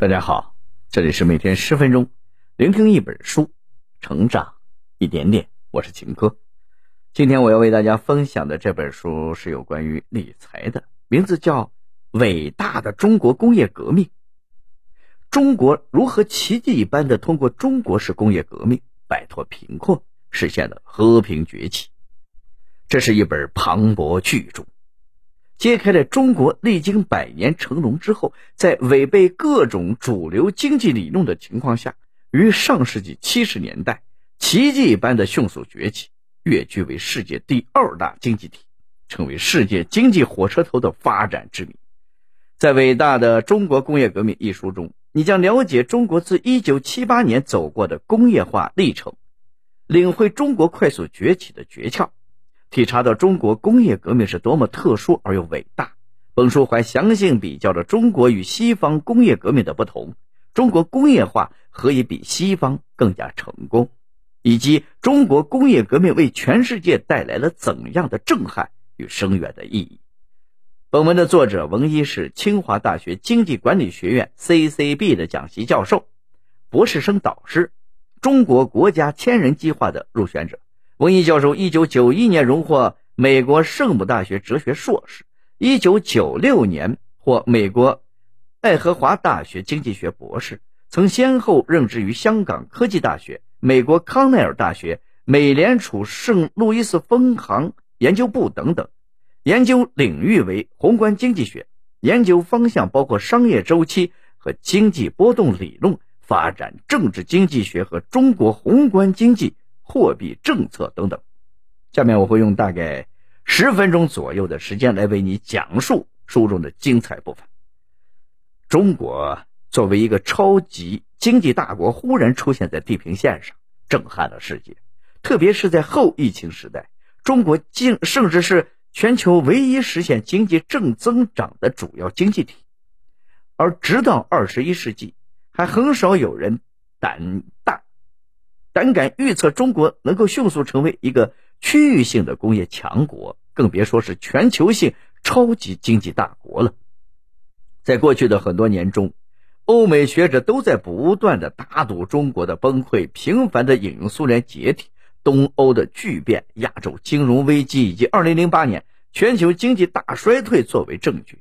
大家好，这里是每天十分钟，聆听一本书，成长一点点。我是秦科。今天我要为大家分享的这本书是有关于理财的，名字叫《伟大的中国工业革命》。中国如何奇迹一般的通过中国式工业革命摆脱贫困，实现了和平崛起？这是一本磅礴巨著。揭开了中国历经百年成龙之后，在违背各种主流经济理论的情况下，于上世纪七十年代奇迹般的迅速崛起，跃居为世界第二大经济体，成为世界经济火车头的发展之谜。在《伟大的中国工业革命》一书中，你将了解中国自一九七八年走过的工业化历程，领会中国快速崛起的诀窍。体察到中国工业革命是多么特殊而又伟大。本书还详细比较了中国与西方工业革命的不同，中国工业化何以比西方更加成功，以及中国工业革命为全世界带来了怎样的震撼与深远的意义。本文的作者文一是清华大学经济管理学院 CCB 的讲席教授、博士生导师，中国国家千人计划的入选者。文一教授一九九一年荣获美国圣母大学哲学硕士，一九九六年获美国爱荷华大学经济学博士，曾先后任职于香港科技大学、美国康奈尔大学、美联储圣路易斯分行研究部等等，研究领域为宏观经济学，研究方向包括商业周期和经济波动理论，发展政治经济学和中国宏观经济。货币政策等等，下面我会用大概十分钟左右的时间来为你讲述书中的精彩部分。中国作为一个超级经济大国，忽然出现在地平线上，震撼了世界。特别是在后疫情时代，中国竟甚至是全球唯一实现经济正增长的主要经济体。而直到二十一世纪，还很少有人胆大。胆敢预测中国能够迅速成为一个区域性的工业强国，更别说是全球性超级经济大国了。在过去的很多年中，欧美学者都在不断的打赌中国的崩溃，频繁的引用苏联解体、东欧的巨变、亚洲金融危机以及2008年全球经济大衰退作为证据，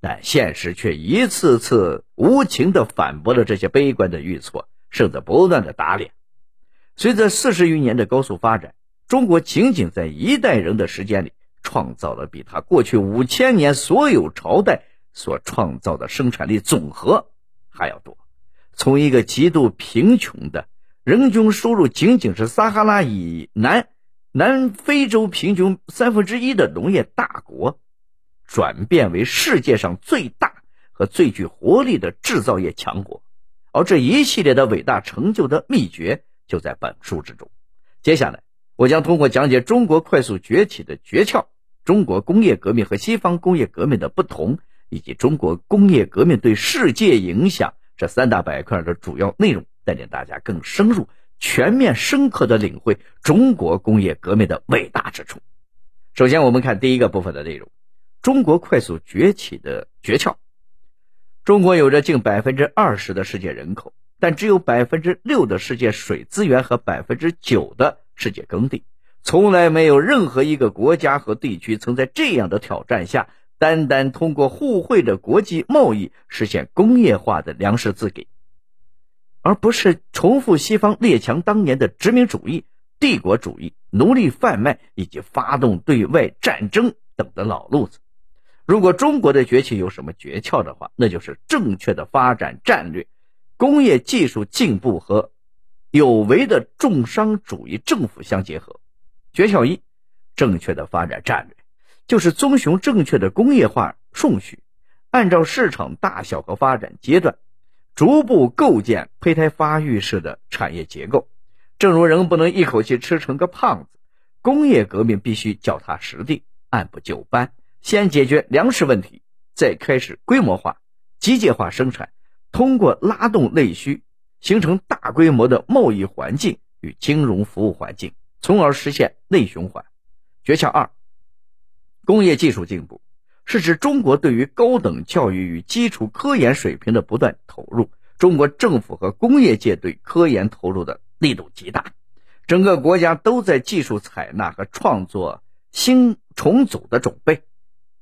但现实却一次次无情的反驳了这些悲观的预测，甚至不断的打脸。随着四十余年的高速发展，中国仅仅在一代人的时间里，创造了比他过去五千年所有朝代所创造的生产力总和还要多。从一个极度贫穷的人均收入仅仅是撒哈拉以南南非洲平均三分之一的农业大国，转变为世界上最大和最具活力的制造业强国，而这一系列的伟大成就的秘诀。就在本书之中。接下来，我将通过讲解中国快速崛起的诀窍、中国工业革命和西方工业革命的不同，以及中国工业革命对世界影响这三大板块的主要内容，带领大家更深入、全面、深刻的领会中国工业革命的伟大之处。首先，我们看第一个部分的内容：中国快速崛起的诀窍。中国有着近百分之二十的世界人口。但只有百分之六的世界水资源和百分之九的世界耕地，从来没有任何一个国家和地区曾在这样的挑战下，单单通过互惠的国际贸易实现工业化的粮食自给，而不是重复西方列强当年的殖民主义、帝国主义、奴隶贩卖以及发动对外战争等的老路子。如果中国的崛起有什么诀窍的话，那就是正确的发展战略。工业技术进步和有为的重商主义政府相结合。诀窍一：正确的发展战略，就是遵循正确的工业化顺序，按照市场大小和发展阶段，逐步构建胚胎发育式的产业结构。正如人不能一口气吃成个胖子，工业革命必须脚踏实地，按部就班，先解决粮食问题，再开始规模化、机械化生产。通过拉动内需，形成大规模的贸易环境与金融服务环境，从而实现内循环。诀窍二：工业技术进步是指中国对于高等教育与基础科研水平的不断投入。中国政府和工业界对科研投入的力度极大，整个国家都在技术采纳和创作新重组的准备，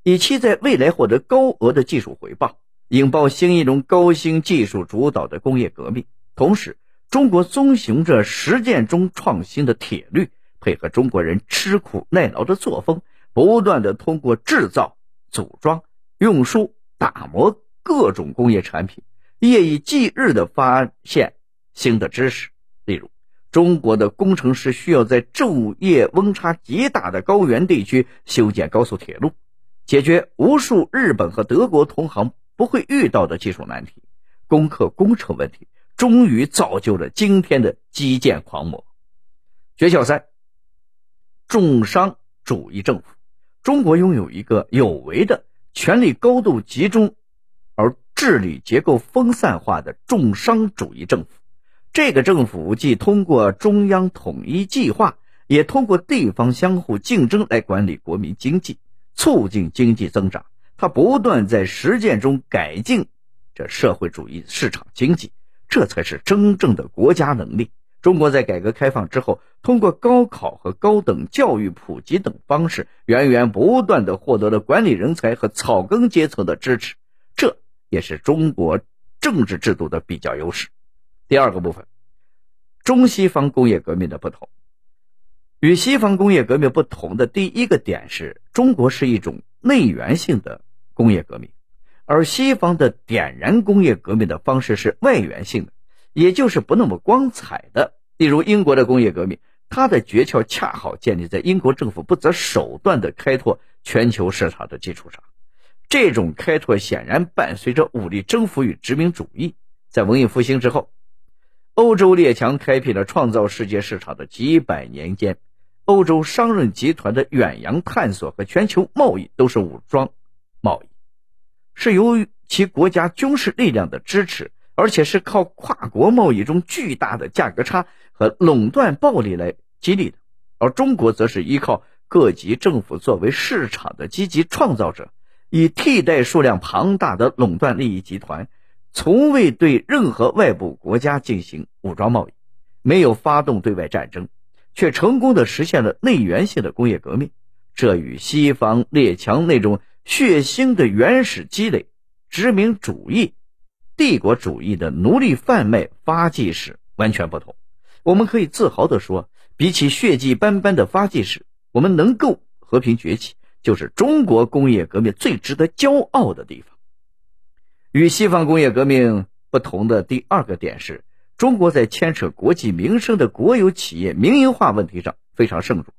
以期在未来获得高额的技术回报，引爆新一轮高新技术主导的工业革命。同时，中国遵循着实践中创新的铁律，配合中国人吃苦耐劳的作风，不断的通过制造。组装、运输、打磨各种工业产品，夜以继日的发现新的知识。例如，中国的工程师需要在昼夜温差极大的高原地区修建高速铁路，解决无数日本和德国同行不会遇到的技术难题，攻克工程问题，终于造就了今天的基建狂魔。诀窍三：重商主义政府。中国拥有一个有为的、权力高度集中而治理结构分散化的重商主义政府。这个政府既通过中央统一计划，也通过地方相互竞争来管理国民经济，促进经济增长。他不断在实践中改进这社会主义市场经济，这才是真正的国家能力。中国在改革开放之后，通过高考和高等教育普及等方式，源源不断的获得了管理人才和草根阶层的支持，这也是中国政治制度的比较优势。第二个部分，中西方工业革命的不同，与西方工业革命不同的第一个点是，中国是一种内源性的工业革命，而西方的点燃工业革命的方式是外源性的。也就是不那么光彩的，例如英国的工业革命，它的诀窍恰好建立在英国政府不择手段的开拓全球市场的基础上。这种开拓显然伴随着武力征服与殖民主义。在文艺复兴之后，欧洲列强开辟了创造世界市场的几百年间，欧洲商人集团的远洋探索和全球贸易都是武装贸易，是由于其国家军事力量的支持。而且是靠跨国贸易中巨大的价格差和垄断暴利来激励的，而中国则是依靠各级政府作为市场的积极创造者，以替代数量庞大的垄断利益集团，从未对任何外部国家进行武装贸易，没有发动对外战争，却成功的实现了内源性的工业革命。这与西方列强那种血腥的原始积累、殖民主义。帝国主义的奴隶贩卖发迹史完全不同。我们可以自豪地说，比起血迹斑斑的发迹史，我们能够和平崛起，就是中国工业革命最值得骄傲的地方。与西方工业革命不同的第二个点是，中国在牵扯国计民生的国有企业民营化问题上非常慎重。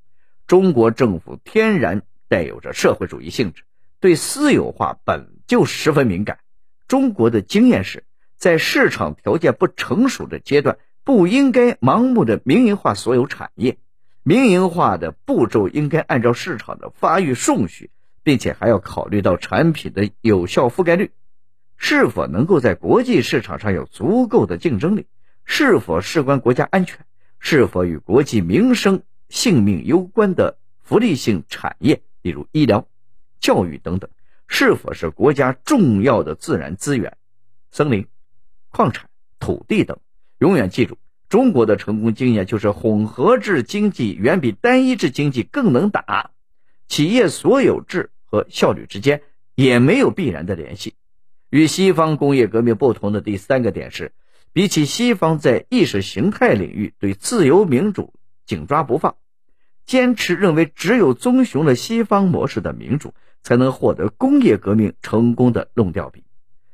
中国政府天然带有着社会主义性质，对私有化本就十分敏感。中国的经验是，在市场条件不成熟的阶段，不应该盲目的民营化所有产业。民营化的步骤应该按照市场的发育顺序，并且还要考虑到产品的有效覆盖率，是否能够在国际市场上有足够的竞争力，是否事关国家安全，是否与国际民生、性命攸关的福利性产业，例如医疗、教育等等。是否是国家重要的自然资源，森林、矿产、土地等？永远记住，中国的成功经验就是混合制经济远比单一制经济更能打。企业所有制和效率之间也没有必然的联系。与西方工业革命不同的第三个点是，比起西方在意识形态领域对自由民主紧抓不放，坚持认为只有遵循了西方模式的民主。才能获得工业革命成功的论调比，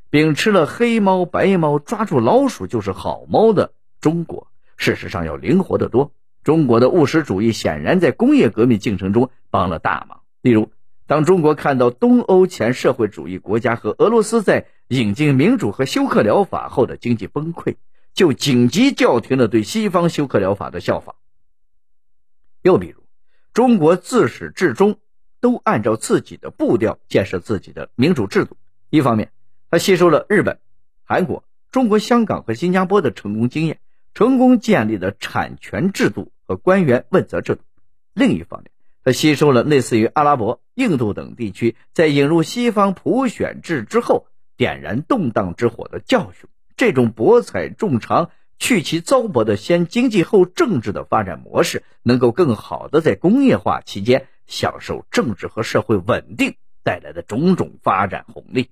秉持了黑猫白猫抓住老鼠就是好猫的中国，事实上要灵活得多。中国的务实主义显然在工业革命进程中帮了大忙。例如，当中国看到东欧前社会主义国家和俄罗斯在引进民主和休克疗法后的经济崩溃，就紧急叫停了对西方休克疗法的效仿。又比如，中国自始至终。都按照自己的步调建设自己的民主制度。一方面，他吸收了日本、韩国、中国香港和新加坡的成功经验，成功建立了产权制度和官员问责制度；另一方面，他吸收了类似于阿拉伯、印度等地区在引入西方普选制之后点燃动荡之火的教训。这种博采众长、去其糟粕的先经济后政治的发展模式，能够更好的在工业化期间享受政治和社会稳定带来的种种发展红利。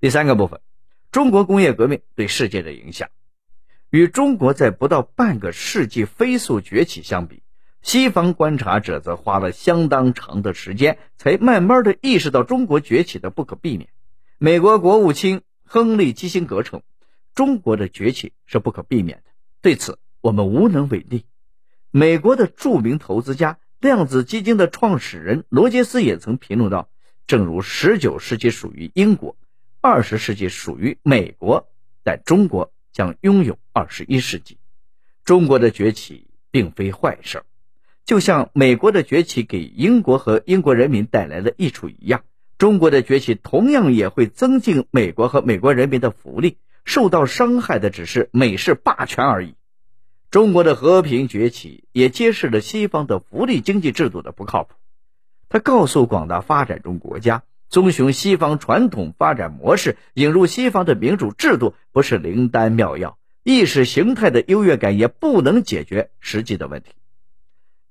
第三个部分，中国工业革命对世界的影响。与中国在不到半个世纪飞速崛起相比，西方观察者则花了相当长的时间，才慢慢的意识到中国崛起的不可避免。美国国务卿亨利基辛格称，中国的崛起是不可避免的，对此我们无能为力。美国的著名投资家、量子基金的创始人罗杰斯也曾评论道：“正如19世纪属于英国，20世纪属于美国，但中国。”将拥有二十一世纪，中国的崛起并非坏事，就像美国的崛起给英国和英国人民带来的益处一样，中国的崛起同样也会增进美国和美国人民的福利。受到伤害的只是美式霸权而已。中国的和平崛起也揭示了西方的福利经济制度的不靠谱。它告诉广大发展中国家。遵循西方传统发展模式，引入西方的民主制度，不是灵丹妙药。意识形态的优越感也不能解决实际的问题。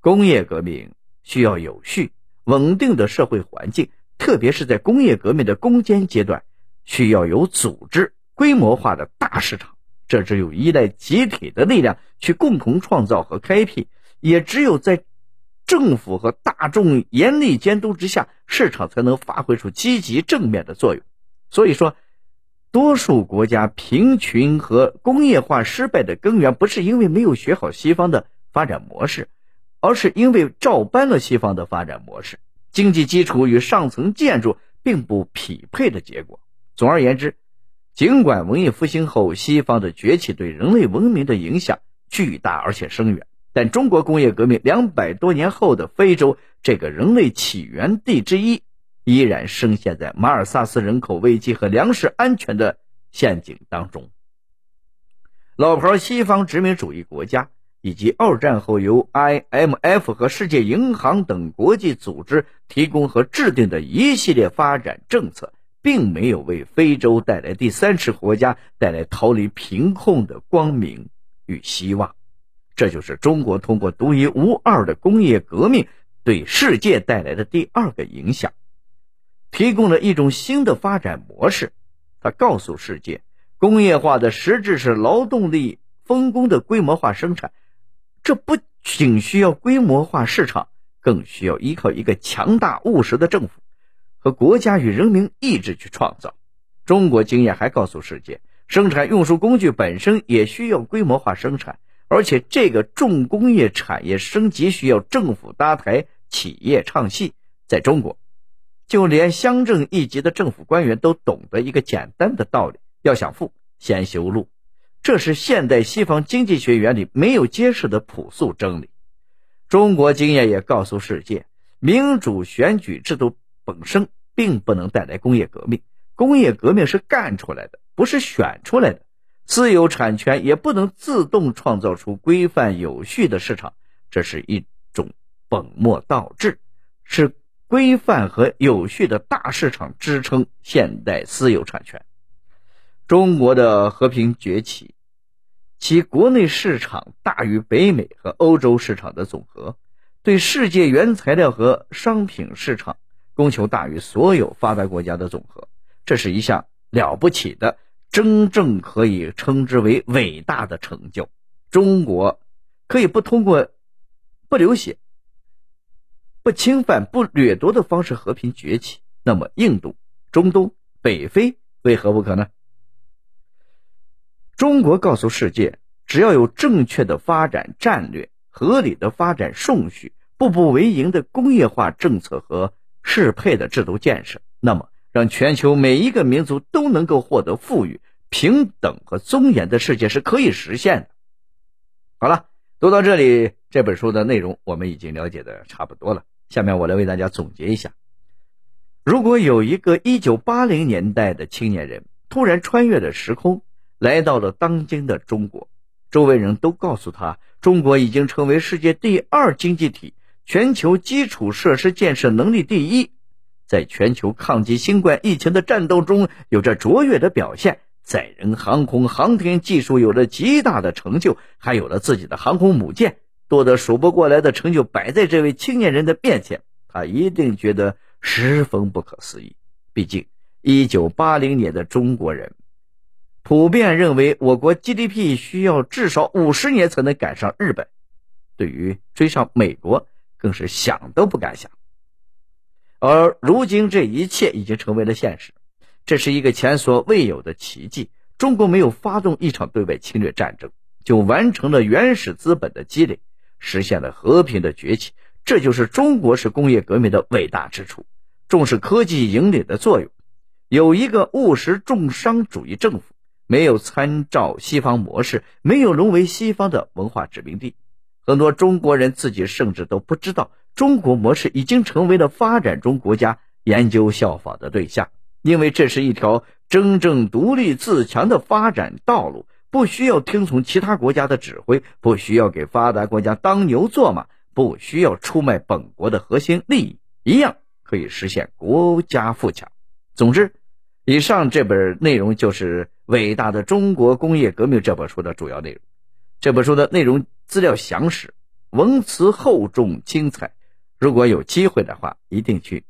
工业革命需要有序、稳定的社会环境，特别是在工业革命的攻坚阶段，需要有组织、规模化的大市场。这只有依赖集体的力量去共同创造和开辟，也只有在。政府和大众严厉监督之下，市场才能发挥出积极正面的作用。所以说，多数国家贫穷和工业化失败的根源，不是因为没有学好西方的发展模式，而是因为照搬了西方的发展模式，经济基础与上层建筑并不匹配的结果。总而言之，尽管文艺复兴后西方的崛起对人类文明的影响巨大而且深远。但中国工业革命两百多年后的非洲这个人类起源地之一，依然深陷在马尔萨斯人口危机和粮食安全的陷阱当中。老牌西方殖民主义国家以及二战后由 IMF 和世界银行等国际组织提供和制定的一系列发展政策，并没有为非洲带来第三次国家带来逃离贫困的光明与希望。这就是中国通过独一无二的工业革命对世界带来的第二个影响，提供了一种新的发展模式。它告诉世界，工业化的实质是劳动力分工的规模化生产。这不仅需要规模化市场，更需要依靠一个强大务实的政府和国家与人民意志去创造。中国经验还告诉世界，生产运输工具本身也需要规模化生产。而且，这个重工业产业升级需要政府搭台、企业唱戏。在中国，就连乡镇一级的政府官员都懂得一个简单的道理：要想富，先修路。这是现代西方经济学原理没有揭示的朴素真理。中国经验也告诉世界，民主选举制度本身并不能带来工业革命，工业革命是干出来的，不是选出来的。私有产权也不能自动创造出规范有序的市场，这是一种本末倒置，是规范和有序的大市场支撑现代私有产权。中国的和平崛起，其国内市场大于北美和欧洲市场的总和，对世界原材料和商品市场供求大于所有发达国家的总和，这是一项了不起的。真正可以称之为伟大的成就。中国可以不通过不流血、不侵犯、不掠夺的方式和平崛起，那么印度、中东、北非为何不可呢？中国告诉世界，只要有正确的发展战略、合理的发展顺序、步步为营的工业化政策和适配的制度建设，那么。让全球每一个民族都能够获得富裕、平等和尊严的世界是可以实现的。好了，读到这里，这本书的内容我们已经了解的差不多了。下面我来为大家总结一下：如果有一个1980年代的青年人突然穿越了时空，来到了当今的中国，周围人都告诉他，中国已经成为世界第二经济体，全球基础设施建设能力第一，在全球抗击新冠疫情的战斗中有着卓越的表现，载人航空航天技术有着极大的成就，还有了自己的航空母舰，多得数不过来的成就摆在这位青年人的面前，他一定觉得十分不可思议。毕竟，一九八零年的中国人。普遍认为，我国 GDP 需要至少五十年才能赶上日本，对于追上美国，更是想都不敢想。而如今，这一切已经成为了现实，这是一个前所未有的奇迹。中国没有发动一场对外侵略战争，就完成了原始资本的积累，实现了和平的崛起。这就是中国式工业革命的伟大之处，重视科技引领的作用，有一个务实重商主义政府。没有参照西方模式，没有沦为西方的文化殖民地，很多中国人自己甚至都不知道，中国模式已经成为了发展中国家研究效仿的对象。因为这是一条真正独立自强的发展道路，不需要听从其他国家的指挥，不需要给发达国家当牛做马，不需要出卖本国的核心利益，一样可以实现国家富强。总之。以上这本内容就是《伟大的中国工业革命》这本书的主要内容。这本书的内容资料详实，文辞厚重精彩。如果有机会的话，一定去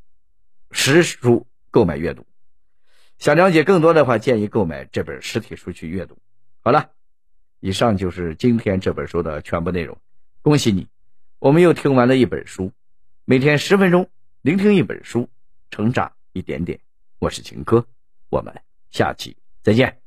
实书购买阅读。想了解更多的话，建议购买这本实体书去阅读。好了，以上就是今天这本书的全部内容。恭喜你，我们又听完了一本书。每天十分钟，聆听一本书，成长一点点。我是秦科。我们下期再见。